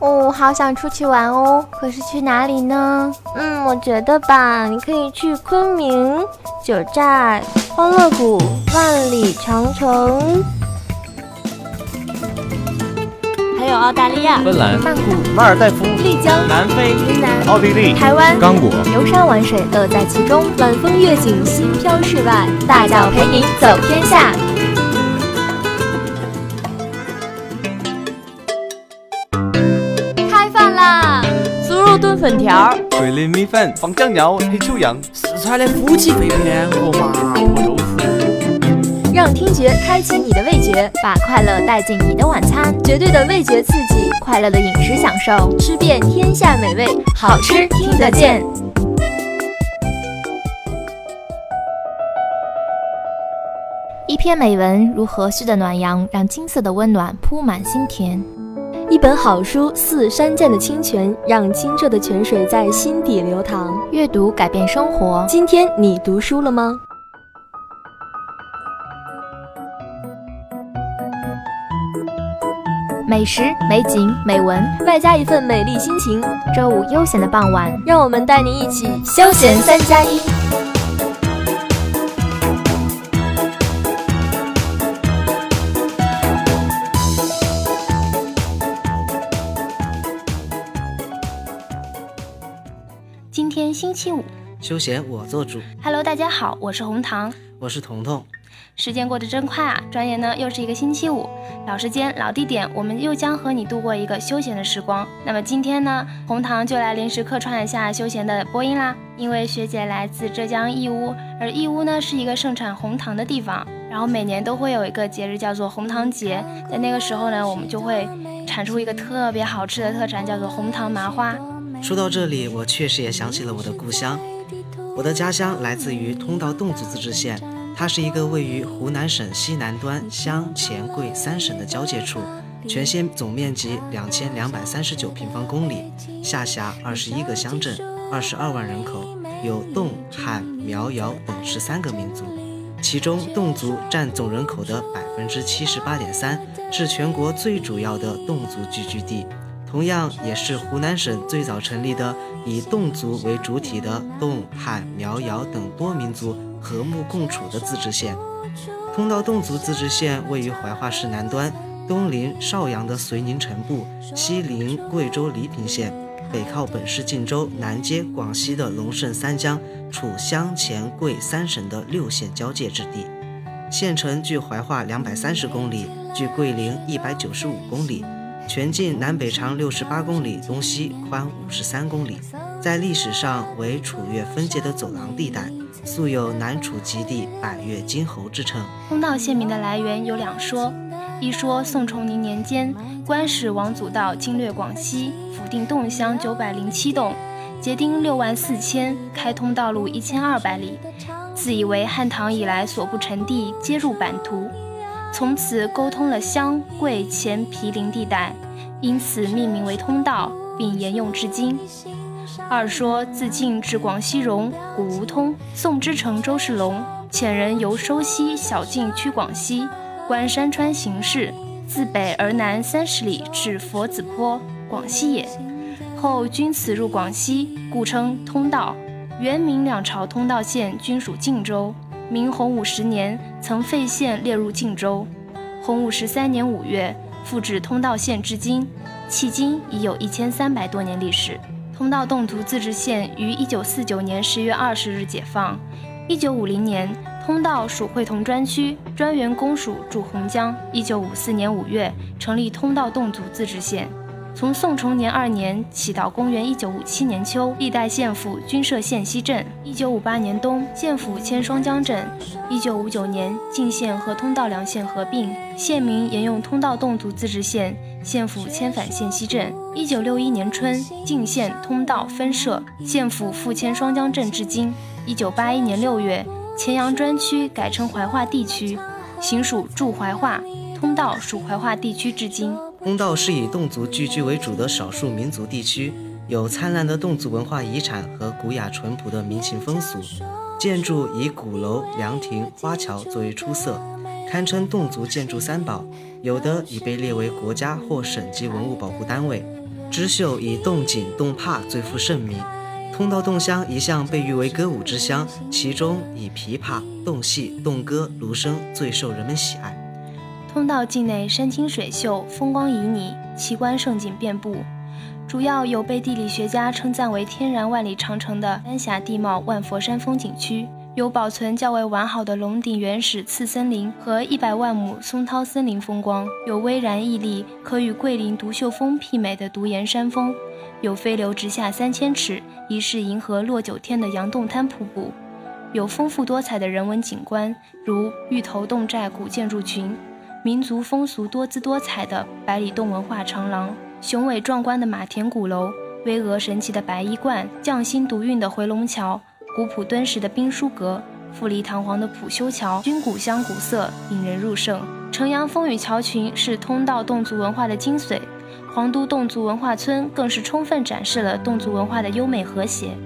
哦，好想出去玩哦，可是去哪里呢？嗯，我觉得吧，你可以去昆明、九寨、欢乐谷、万里长城。还有澳大利亚、芬兰、曼谷、马尔代夫、丽江、南非、云南、奥地利、台湾、刚果，游山玩水乐在其中，晚风月景，心飘世外，大脚陪你走天下。粉条、桂林米粉、放酱料、黑秋阳、四川的夫妻肺片和麻婆豆腐。让听觉开启你的味觉，把快乐带进你的晚餐，绝对的味觉刺激，快乐的饮食享受，吃遍天下美味，好吃听得见。一篇美文如和煦的暖阳，让金色的温暖铺满心田；一本好书似山涧的清泉，让清澈的泉水在心底流淌。阅读改变生活，今天你读书了吗？美食、美景、美文，外加一份美丽心情。周五悠闲的傍晚，让我们带您一起休闲三加一。今天星期五，休闲我做主。Hello，大家好，我是红糖。我是彤彤。时间过得真快啊，转眼呢又是一个星期五，老时间老地点，我们又将和你度过一个休闲的时光。那么今天呢，红糖就来临时客串一下休闲的播音啦。因为学姐来自浙江义乌，而义乌呢是一个盛产红糖的地方，然后每年都会有一个节日叫做红糖节，在那个时候呢，我们就会产出一个特别好吃的特产，叫做红糖麻花。说到这里，我确实也想起了我的故乡。我的家乡来自于通道侗族自治县。它是一个位于湖南省西南端湘黔桂三省的交界处，全县总面积两千两百三十九平方公里，下辖二十一个乡镇，二十二万人口，有侗、汉、苗、瑶等十三个民族，其中侗族占总人口的百分之七十八点三，是全国最主要的侗族聚居地，同样也是湖南省最早成立的以侗族为主体的侗、汉、苗、瑶等多民族。和睦共处的自治县，通道侗族自治县位于怀化市南端，东临邵阳的遂宁城部，西临贵州黎平县，北靠本市晋州，南接广西的龙胜三江，处湘黔桂三省的六县交界之地。县城距怀化两百三十公里，距桂林一百九十五公里，全境南北长六十八公里，东西宽五十三公里，在历史上为楚越分界的走廊地带。素有南楚极地百越金侯之称。通道县名的来源有两说，一说宋崇宁年间，官使王祖道经略广西，府定洞乡九百零七洞，结丁六万四千，开通道路一千二百里，自以为汉唐以来所不成地皆入版图，从此沟通了湘、桂、黔、毗邻地带，因此命名为通道，并沿用至今。二说自晋至广西戎，古无通。宋之成周世龙遣人由收西小径趋广西，观山川形势，自北而南三十里至佛子坡，广西也。后均此入广西，故称通道。元明两朝通道县均属晋州。明洪武十年曾废县列入晋州。洪武十三年五月复置通道县至今，迄今已有一千三百多年历史。通道侗族自治县于一九四九年十月二十日解放。一九五零年，通道属会同专区，专员公署驻洪江。一九五四年五月，成立通道侗族自治县。从宋崇年二年起到公元一九五七年秋，历代县府均设县西镇。一九五八年冬，县府迁双江镇。一九五九年，晋县和通道两县合并，县名沿用通道侗族自治县。县府迁返县西镇。一九六一年春，晋县通道分设，县府复迁双江镇至今。一九八一年六月，黔阳专区改称怀化地区，行署驻怀化，通道属怀化地区至今。通道是以侗族聚居为主的少数民族地区，有灿烂的侗族文化遗产和古雅淳朴的民情风俗，建筑以鼓楼、凉亭、花桥最为出色，堪称侗族建筑三宝。有的已被列为国家或省级文物保护单位。织绣以洞锦、洞帕最负盛名。通道洞乡一向被誉为歌舞之乡，其中以琵琶、洞戏、洞歌、芦笙最受人们喜爱。通道境内山清水秀，风光旖旎，奇观胜景遍布。主要有被地理学家称赞为“天然万里长城”的丹霞地貌万佛山风景区，有保存较为完好的龙顶原始次森林和一百万亩松涛森林风光，有巍然屹立、可与桂林独秀峰媲美的独岩山峰，有飞流直下三千尺、疑是银河落九天的杨洞滩瀑布，有丰富多彩的人文景观，如芋头洞寨古建筑群，民族风俗多姿多彩的百里洞文化长廊。雄伟壮观的马田鼓楼，巍峨神奇的白衣观，匠心独运的回龙桥，古朴敦实的兵书阁，富丽堂皇的普修桥，均古香古色，引人入胜。城阳风雨桥群是通道侗族文化的精髓，黄都侗族文化村更是充分展示了侗族文化的优美和谐。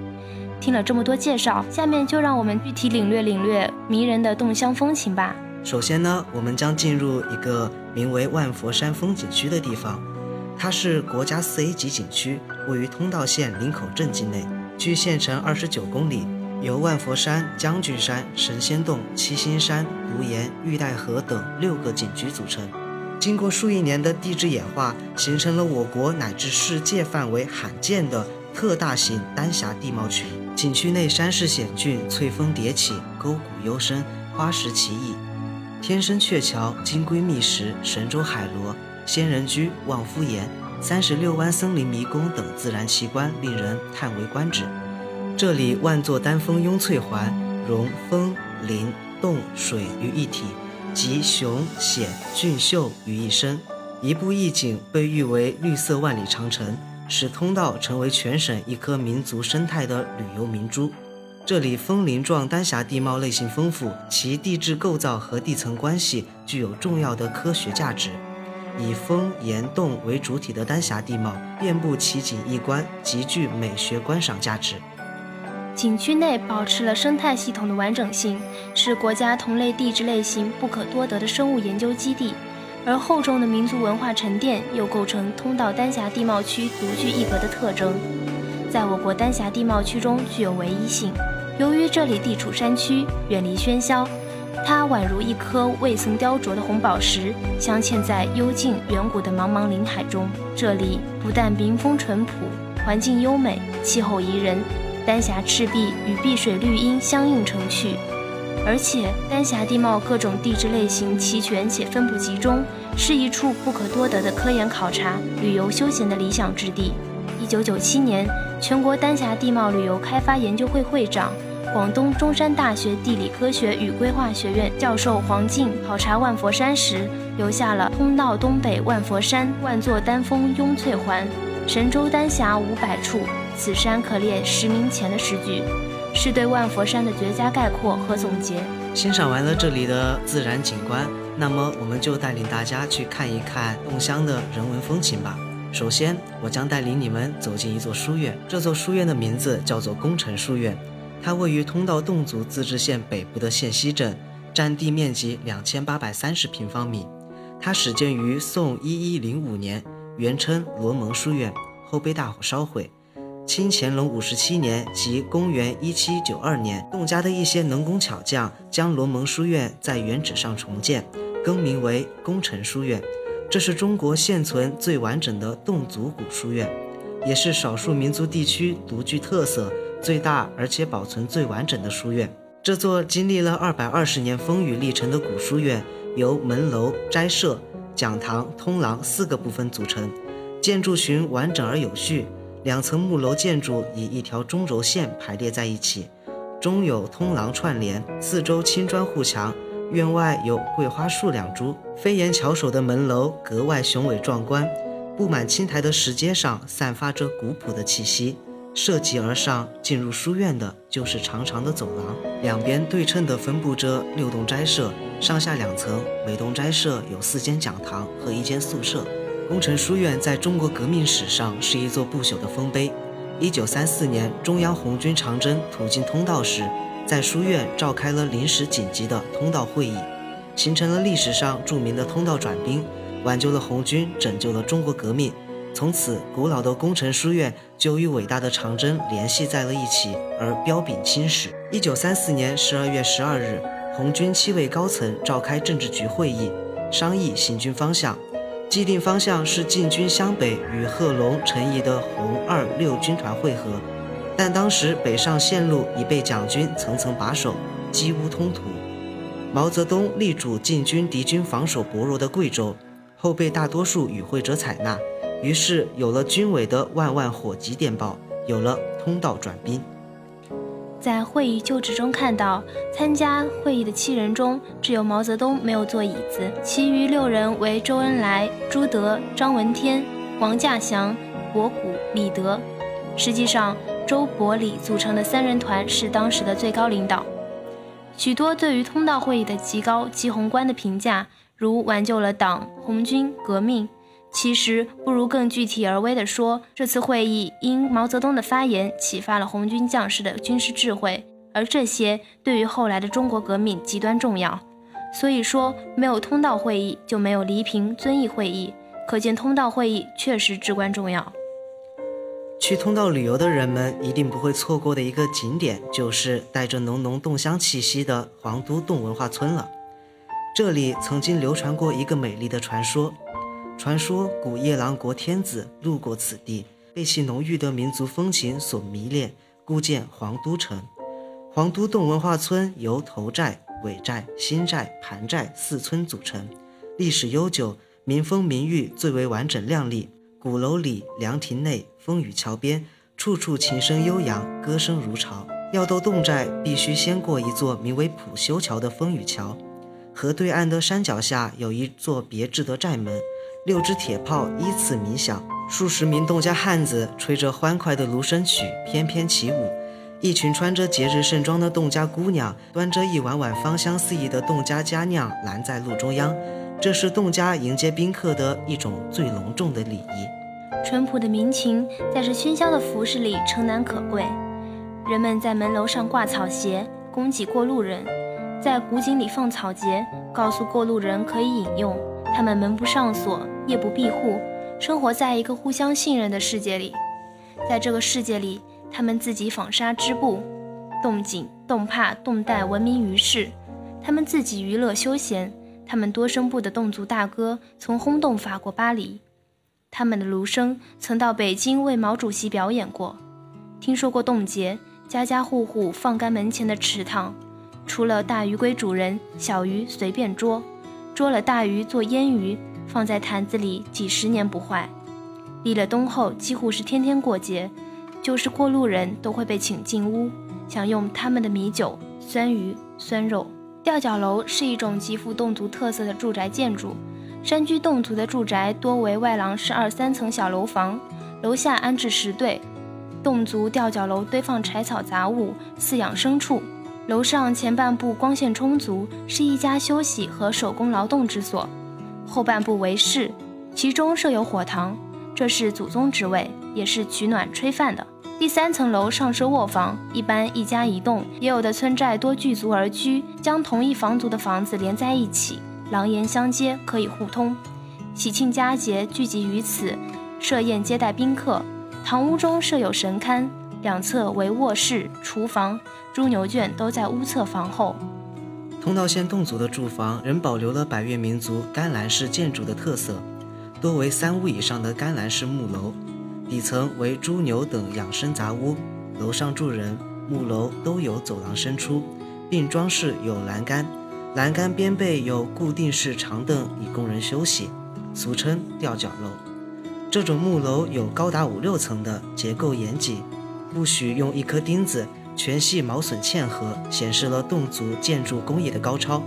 听了这么多介绍，下面就让我们具体领略领略迷人的侗乡风情吧。首先呢，我们将进入一个名为万佛山风景区的地方。它是国家四 A 级景区，位于通道县林口镇境内，距县城二十九公里，由万佛山、将军山、神仙洞、七星山、独岩、玉带河等六个景区组成。经过数亿年的地质演化，形成了我国乃至世界范围罕见的特大型丹霞地貌群。景区内山势险峻，翠峰叠起，沟谷幽深，花石奇异，天生鹊桥、金龟觅食、神州海螺。仙人居、望夫岩、三十六湾森林迷宫等自然奇观令人叹为观止。这里万座丹峰拥翠环，融峰、林、洞、水于一体，集雄、险、俊秀于一身。一步一景被誉为“绿色万里长城”，使通道成为全省一颗民族生态的旅游明珠。这里峰林状丹霞地貌类型丰富，其地质构造和地层关系具有重要的科学价值。以峰岩洞为主体的丹霞地貌，遍布奇景异观，极具美学观赏价值。景区内保持了生态系统的完整性，是国家同类地质类型不可多得的生物研究基地。而厚重的民族文化沉淀，又构成通道丹霞地貌区独具一格的特征，在我国丹霞地貌区中具有唯一性。由于这里地处山区，远离喧嚣。它宛如一颗未曾雕琢的红宝石，镶嵌在幽静远古的茫茫林海中。这里不但民风淳朴，环境优美，气候宜人，丹霞赤壁与碧水绿荫相映成趣，而且丹霞地貌各种地质类型齐全且分布集中，是一处不可多得的科研考察、旅游休闲的理想之地。一九九七年，全国丹霞地貌旅游开发研究会会长。广东中山大学地理科学与规划学院教授黄静考察万佛山时，留下了“通道东北万佛山，万座丹峰拥翠环，神州丹霞五百处，此山可列十名前”的诗句，是对万佛山的绝佳概括和总结。欣赏完了这里的自然景观，那么我们就带领大家去看一看侗乡的人文风情吧。首先，我将带领你们走进一座书院，这座书院的名字叫做功臣书院。它位于通道侗族自治县北部的县西镇，占地面积两千八百三十平方米。它始建于宋一一零五年，原称罗蒙书院，后被大火烧毁。清乾隆五十七年即公元一七九二年，侗家的一些能工巧匠将罗蒙书院在原址上重建，更名为功臣书院。这是中国现存最完整的侗族古书院，也是少数民族地区独具特色。最大而且保存最完整的书院，这座经历了二百二十年风雨历程的古书院，由门楼、斋舍、讲堂、通廊四个部分组成，建筑群完整而有序。两层木楼建筑以一条中轴线排列在一起，中有通廊串联，四周青砖护墙，院外有桂花树两株。飞檐翘首的门楼格外雄伟壮观，布满青苔的石阶上散发着古朴的气息。涉级而上，进入书院的就是长长的走廊，两边对称地分布着六栋斋舍，上下两层，每栋斋舍有四间讲堂和一间宿舍。工程书院在中国革命史上是一座不朽的丰碑。一九三四年，中央红军长征途经通道时，在书院召开了临时紧急的通道会议，形成了历史上著名的通道转兵，挽救了红军，拯救了中国革命。从此，古老的工程书院就与伟大的长征联系在了一起，而彪炳青史。一九三四年十二月十二日，红军七位高层召开政治局会议，商议行军方向。既定方向是进军湘北，与贺龙、陈毅的红二六军团会合。但当时北上线路已被蒋军层层把守，几无通途。毛泽东力主进军敌军防守薄弱的贵州，后被大多数与会者采纳。于是有了军委的万万火急电报，有了通道转兵。在会议旧址中看到，参加会议的七人中，只有毛泽东没有坐椅子，其余六人为周恩来、朱德、张闻天、王稼祥、博古、李德。实际上，周伯礼组成的三人团是当时的最高领导。许多对于通道会议的极高极宏观的评价，如挽救了党、红军、革命。其实不如更具体而微的说，这次会议因毛泽东的发言启发了红军将士的军事智慧，而这些对于后来的中国革命极端重要。所以说，没有通道会议就没有黎平遵义会议，可见通道会议确实至关重要。去通道旅游的人们一定不会错过的一个景点，就是带着浓浓洞乡气息的黄都洞文化村了。这里曾经流传过一个美丽的传说。传说古夜郎国天子路过此地，被其浓郁的民族风情所迷恋，故建皇都城。皇都洞文化村由头寨、尾寨、新寨、盘寨四村组成，历史悠久，民风民誉最为完整亮丽。鼓楼里、凉亭内、风雨桥边，处处琴声悠扬，歌声如潮。要到侗寨，必须先过一座名为普修桥的风雨桥。河对岸的山脚下有一座别致的寨门。六支铁炮依次鸣响，数十名侗家汉子吹着欢快的芦笙曲翩翩起舞，一群穿着节日盛装的侗家姑娘端着一碗碗芳香四溢的侗家佳酿拦在路中央，这是侗家迎接宾客的一种最隆重的礼仪。淳朴的民情在这喧嚣的服饰里诚难可贵。人们在门楼上挂草鞋，供给过路人；在古井里放草节，告诉过路人可以饮用。他们门不上锁。夜不闭户，生活在一个互相信任的世界里。在这个世界里，他们自己纺纱织布，洞井、洞帕、洞带闻名于世。他们自己娱乐休闲，他们多声部的侗族大歌曾轰动法国巴黎。他们的芦笙曾到北京为毛主席表演过。听说过冻节，家家户户放干门前的池塘，除了大鱼归主人，小鱼随便捉，捉了大鱼做腌鱼。放在坛子里几十年不坏，立了冬后几乎是天天过节，就是过路人都会被请进屋，享用他们的米酒、酸鱼、酸肉。吊脚楼是一种极富侗族特色的住宅建筑，山居侗族的住宅多为外廊式二三层小楼房，楼下安置石堆。侗族吊脚楼堆放柴草杂物，饲养牲畜。楼上前半部光线充足，是一家休息和手工劳动之所。后半部为室，其中设有火塘，这是祖宗之位，也是取暖炊饭的。第三层楼上设卧房，一般一家一栋，也有的村寨多聚族而居，将同一房族的房子连在一起，廊檐相接，可以互通。喜庆佳节聚集于此，设宴接待宾客。堂屋中设有神龛，两侧为卧室、厨房，猪牛圈都在屋侧房后。通道县侗族的住房仍保留了百越民族干栏式建筑的特色，多为三屋以上的干栏式木楼，底层为猪牛等养生杂屋，楼上住人，木楼都有走廊伸出，并装饰有栏杆，栏杆边背有固定式长凳以供人休息，俗称吊脚楼。这种木楼有高达五六层的，结构严谨，不许用一颗钉子。全系毛榫嵌合，显示了侗族建筑工艺的高超。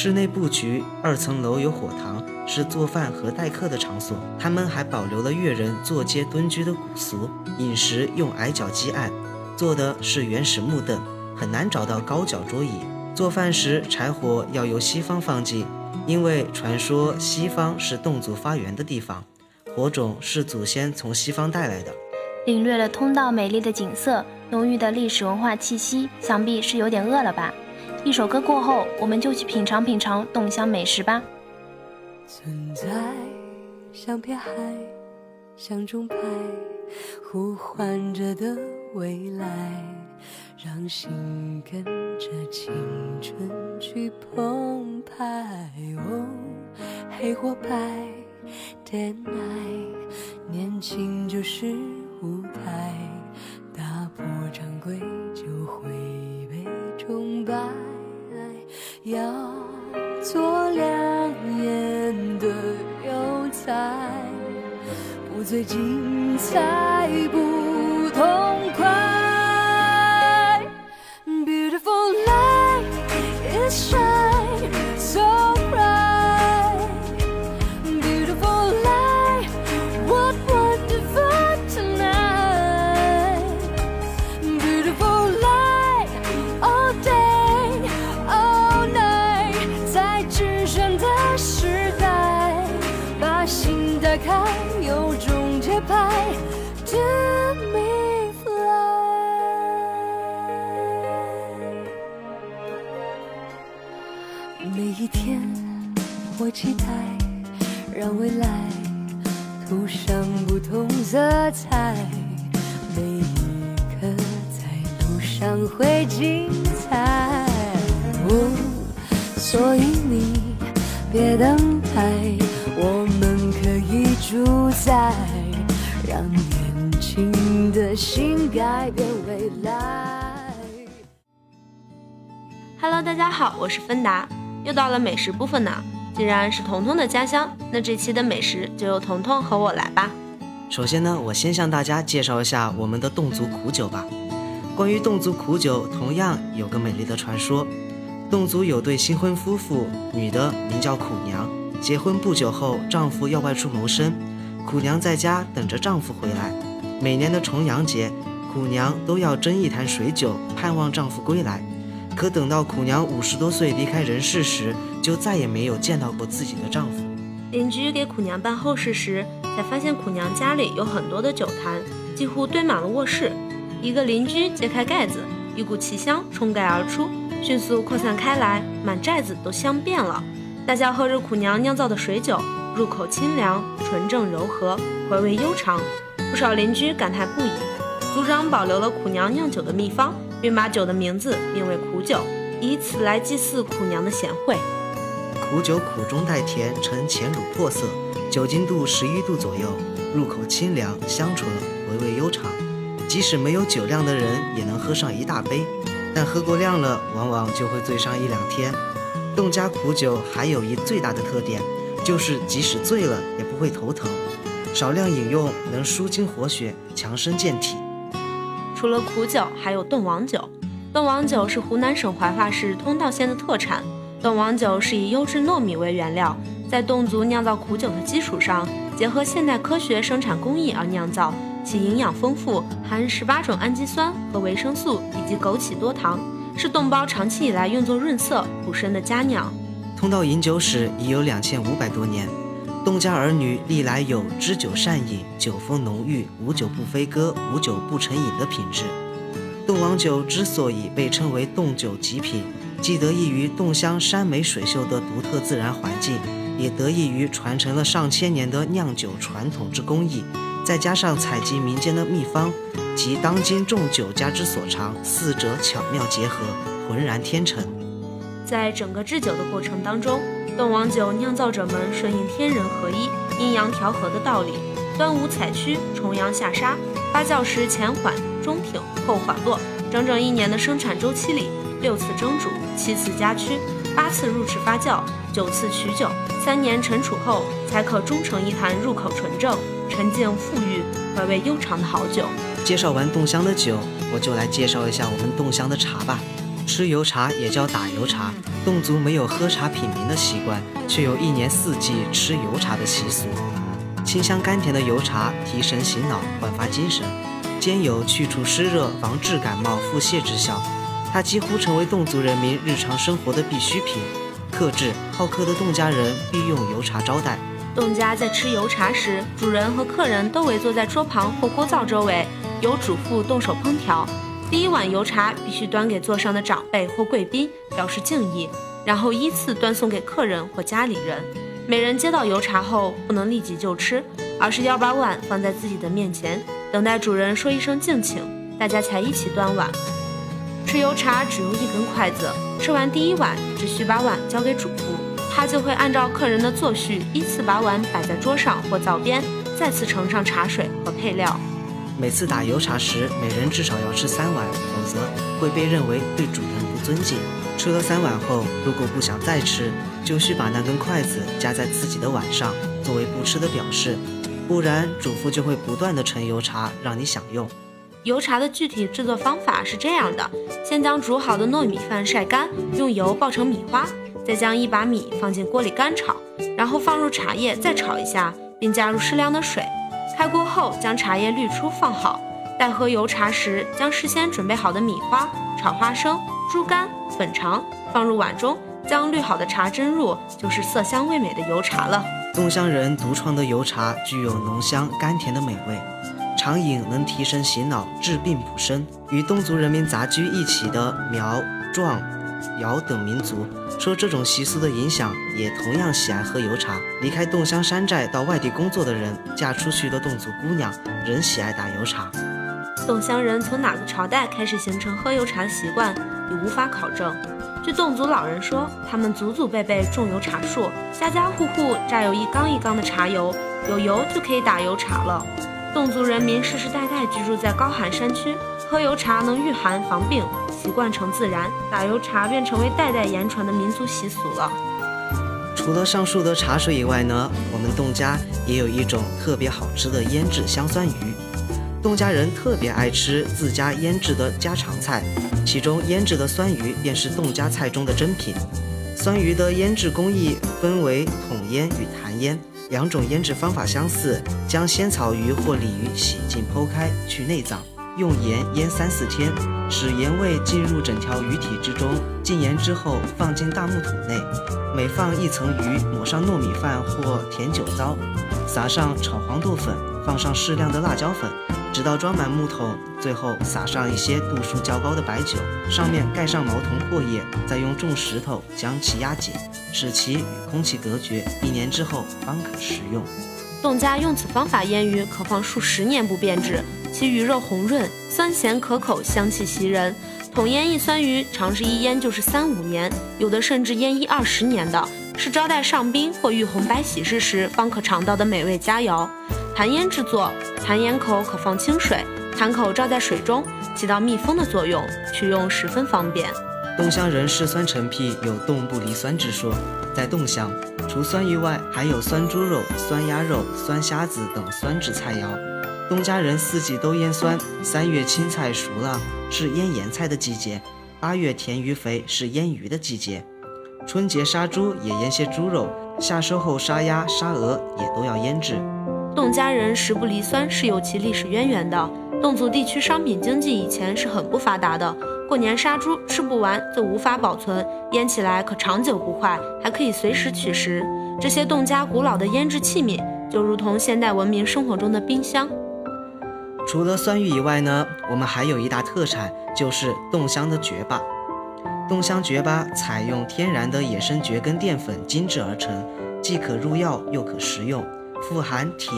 室内布局，二层楼有火塘，是做饭和待客的场所。他们还保留了越人坐街蹲居的古俗，饮食用矮脚鸡案，坐的是原始木凳，很难找到高脚桌椅。做饭时柴火要由西方放进，因为传说西方是侗族发源的地方，火种是祖先从西方带来的。领略了通道美丽的景色。浓郁的历史文化气息，想必是有点饿了吧？一首歌过后，我们就去品尝品尝侗乡美食吧。存在像片海，像钟摆，呼唤着的未来，让心跟着青春去澎湃。哦，黑或白天爱年轻就是舞台，最精彩，不痛快。Beautiful light is shine so bright. Beautiful light, what wonderful tonight. Beautiful light, all day, all night，在只选的时代，把心打开，有种每一天，我期待，让未来涂上不同色彩，每一刻在路上会精彩。所以你别等待，我们可以主宰，让年轻的心改变未来。Hello，大家好，我是芬达，又到了美食部分呢。既然是彤彤的家乡，那这期的美食就由彤彤和我来吧。首先呢，我先向大家介绍一下我们的侗族苦酒吧。关于侗族苦酒，同样有个美丽的传说。侗族有对新婚夫妇，女的名叫苦娘，结婚不久后，丈夫要外出谋生，苦娘在家等着丈夫回来。每年的重阳节，苦娘都要斟一坛水酒，盼望丈夫归来。可等到苦娘五十多岁离开人世时，就再也没有见到过自己的丈夫。邻居给苦娘办后事时，才发现苦娘家里有很多的酒坛，几乎堆满了卧室。一个邻居揭开盖子，一股奇香冲盖而出，迅速扩散开来，满寨子都香遍了。大家喝着苦娘酿造的水酒，入口清凉、纯正柔和，回味悠长。不少邻居感叹不已。族长保留了苦娘酿酒的秘方，并把酒的名字命为苦酒，以此来祭祀苦娘的贤惠。苦酒苦中带甜，呈浅乳珀色，酒精度十一度左右，入口清凉香醇，回味悠长。即使没有酒量的人也能喝上一大杯，但喝过量了，往往就会醉上一两天。侗家苦酒还有一最大的特点，就是即使醉了也不会头疼，少量饮用能舒筋活血、强身健体。除了苦酒，还有炖王酒。炖王酒是湖南省怀化市通道县的特产。炖王酒是以优质糯米为原料，在侗族酿造苦酒的基础上，结合现代科学生产工艺而酿造，其营养丰富，含十八种氨基酸和维生素以及枸杞多糖，是侗胞长期以来用作润色补身的佳酿。通道饮酒史已有两千五百多年，侗家儿女历来有知酒善饮、酒风浓郁、无酒不飞歌、无酒不成饮的品质。洞王酒之所以被称为洞酒极品，既得益于洞乡山美水秀的独特自然环境，也得益于传承了上千年的酿酒传统之工艺，再加上采集民间的秘方及当今众酒家之所长，四者巧妙结合，浑然天成。在整个制酒的过程当中，洞王酒酿造者们顺应天人合一、阴阳调和的道理，端午采曲，重阳下沙，发酵时前缓、中挺、后缓落，整整一年的生产周期里，六次蒸煮，七次加曲，八次入池发酵，九次取酒，三年陈储后，才可终成一坛入口纯正、沉静馥郁、回味悠长的好酒。介绍完洞乡的酒，我就来介绍一下我们洞乡的茶吧。吃油茶也叫打油茶，侗族没有喝茶品茗的习惯，却有一年四季吃油茶的习俗。清香甘甜的油茶提神醒脑，焕发精神，兼有去除湿热、防治感冒、腹泻之效。它几乎成为侗族人民日常生活的必需品。克制好客的侗家人必用油茶招待。侗家在吃油茶时，主人和客人都围坐在桌旁或锅灶周围，由主妇动手烹调。第一碗油茶必须端给座上的长辈或贵宾，表示敬意，然后依次端送给客人或家里人。每人接到油茶后，不能立即就吃，而是要把碗放在自己的面前，等待主人说一声敬请，大家才一起端碗。吃油茶只用一根筷子，吃完第一碗只需把碗交给主妇，他就会按照客人的坐序依次把碗摆在桌上或灶边，再次盛上茶水和配料。每次打油茶时，每人至少要吃三碗，否则会被认为对主人不尊敬。吃了三碗后，如果不想再吃，就需把那根筷子夹在自己的碗上，作为不吃的表示。不然，主妇就会不断的盛油茶让你享用。油茶的具体制作方法是这样的：先将煮好的糯米饭晒干，用油爆成米花，再将一把米放进锅里干炒，然后放入茶叶，再炒一下，并加入适量的水。开锅后，将茶叶滤出放好。待喝油茶时，将事先准备好的米花、炒花生、猪肝、粉肠放入碗中，将滤好的茶斟入，就是色香味美的油茶了。洞乡人独创的油茶具有浓香甘甜的美味，常饮能提神醒脑、治病补身。与侗族人民杂居一起的苗、壮。瑶等民族受这种习俗的影响，也同样喜爱喝油茶。离开洞乡山寨到外地工作的人，嫁出去的侗族姑娘仍喜爱打油茶。侗乡人从哪个朝代开始形成喝油茶的习惯，已无法考证。据侗族老人说，他们祖祖辈辈种油茶树，家家户户榨有一缸一缸的茶油，有油就可以打油茶了。侗族人民世世代代居住在高寒山区，喝油茶能御寒防病。习惯成自然，打油茶便成为代代言传的民族习俗了。除了上述的茶水以外呢，我们侗家也有一种特别好吃的腌制香酸鱼。侗家人特别爱吃自家腌制的家常菜，其中腌制的酸鱼便是侗家菜中的珍品。酸鱼的腌制工艺分为桶腌与坛腌两种腌制方法相似，将鲜草鱼或鲤鱼洗净剖开去内脏。用盐腌三四天，使盐味进入整条鱼体之中。浸盐之后，放进大木桶内，每放一层鱼，抹上糯米饭或甜酒糟，撒上炒黄豆粉，放上适量的辣椒粉，直到装满木桶。最后撒上一些度数较高的白酒，上面盖上毛桐破叶，再用重石头将其压紧，使其与空气隔绝。一年之后方可食用。侗家用此方法腌鱼，可放数十年不变质。其鱼肉红润，酸咸可口，香气袭人。桶腌一酸鱼，常是一腌就是三五年，有的甚至腌一二十年的，是招待上宾或遇红白喜事时方可尝到的美味佳肴。坛腌制作，坛腌口可放清水，坛口罩在水中，起到密封的作用，取用十分方便。侗乡人嗜酸成癖，有“冻不离酸”之说。在侗乡，除酸鱼外，还有酸猪肉、酸鸭肉、酸虾子等酸制菜肴。东家人四季都腌酸，三月青菜熟了是腌盐菜的季节，八月田鱼肥是腌鱼的季节，春节杀猪也腌些猪肉，夏收后杀鸭杀鹅也都要腌制。侗家人食不离酸是有其历史渊源的。侗族地区商品经济以前是很不发达的，过年杀猪吃不完则无法保存，腌起来可长久不坏，还可以随时取食。这些侗家古老的腌制器皿就如同现代文明生活中的冰箱。除了酸芋以外呢，我们还有一大特产，就是侗乡的蕨粑。侗乡蕨粑采用天然的野生蕨根淀粉精制而成，既可入药又可食用，富含铁、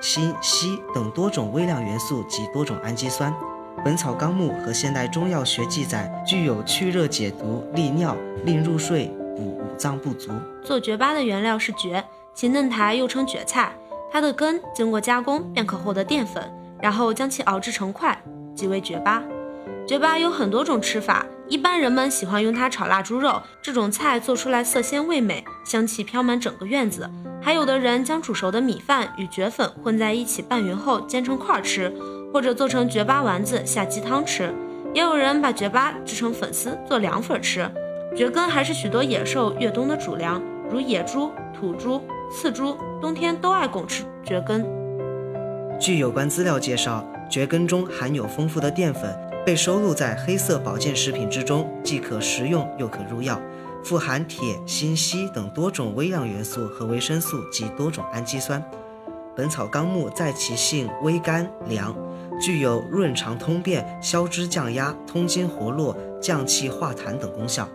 锌、硒等多种微量元素及多种氨基酸。《本草纲目》和现代中药学记载，具有去热解毒、利尿、令入睡、补五脏不足。做蕨粑的原料是蕨，其嫩苔又称蕨菜，它的根经过加工便可获得淀粉。然后将其熬制成块，即为蕨粑。蕨粑有很多种吃法，一般人们喜欢用它炒腊猪肉。这种菜做出来色鲜味美，香气飘满整个院子。还有的人将煮熟的米饭与蕨粉混在一起拌匀后煎成块吃，或者做成蕨粑丸子下鸡汤吃。也有人把蕨粑制成粉丝做凉粉吃。蕨根还是许多野兽越冬的主粮，如野猪、土猪、刺猪，冬天都爱拱吃蕨根。据有关资料介绍，蕨根中含有丰富的淀粉，被收录在黑色保健食品之中，既可食用又可入药，富含铁、锌、硒等多种微量元素和维生素及多种氨基酸。《本草纲目》在其性微甘凉，具有润肠通便、消脂降压、通经活络、降气化痰等功效。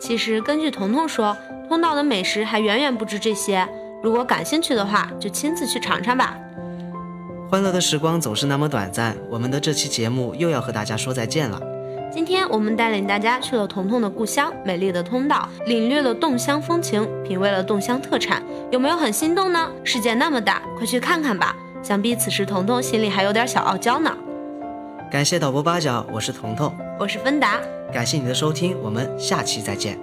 其实，根据彤彤说，通道的美食还远远不止这些。如果感兴趣的话，就亲自去尝尝吧。欢乐的时光总是那么短暂，我们的这期节目又要和大家说再见了。今天我们带领大家去了彤彤的故乡美丽的通道，领略了侗乡风情，品味了侗乡特产，有没有很心动呢？世界那么大，快去看看吧！想必此时彤彤心里还有点小傲娇呢。感谢导播八角，我是彤彤，我是芬达，感谢你的收听，我们下期再见。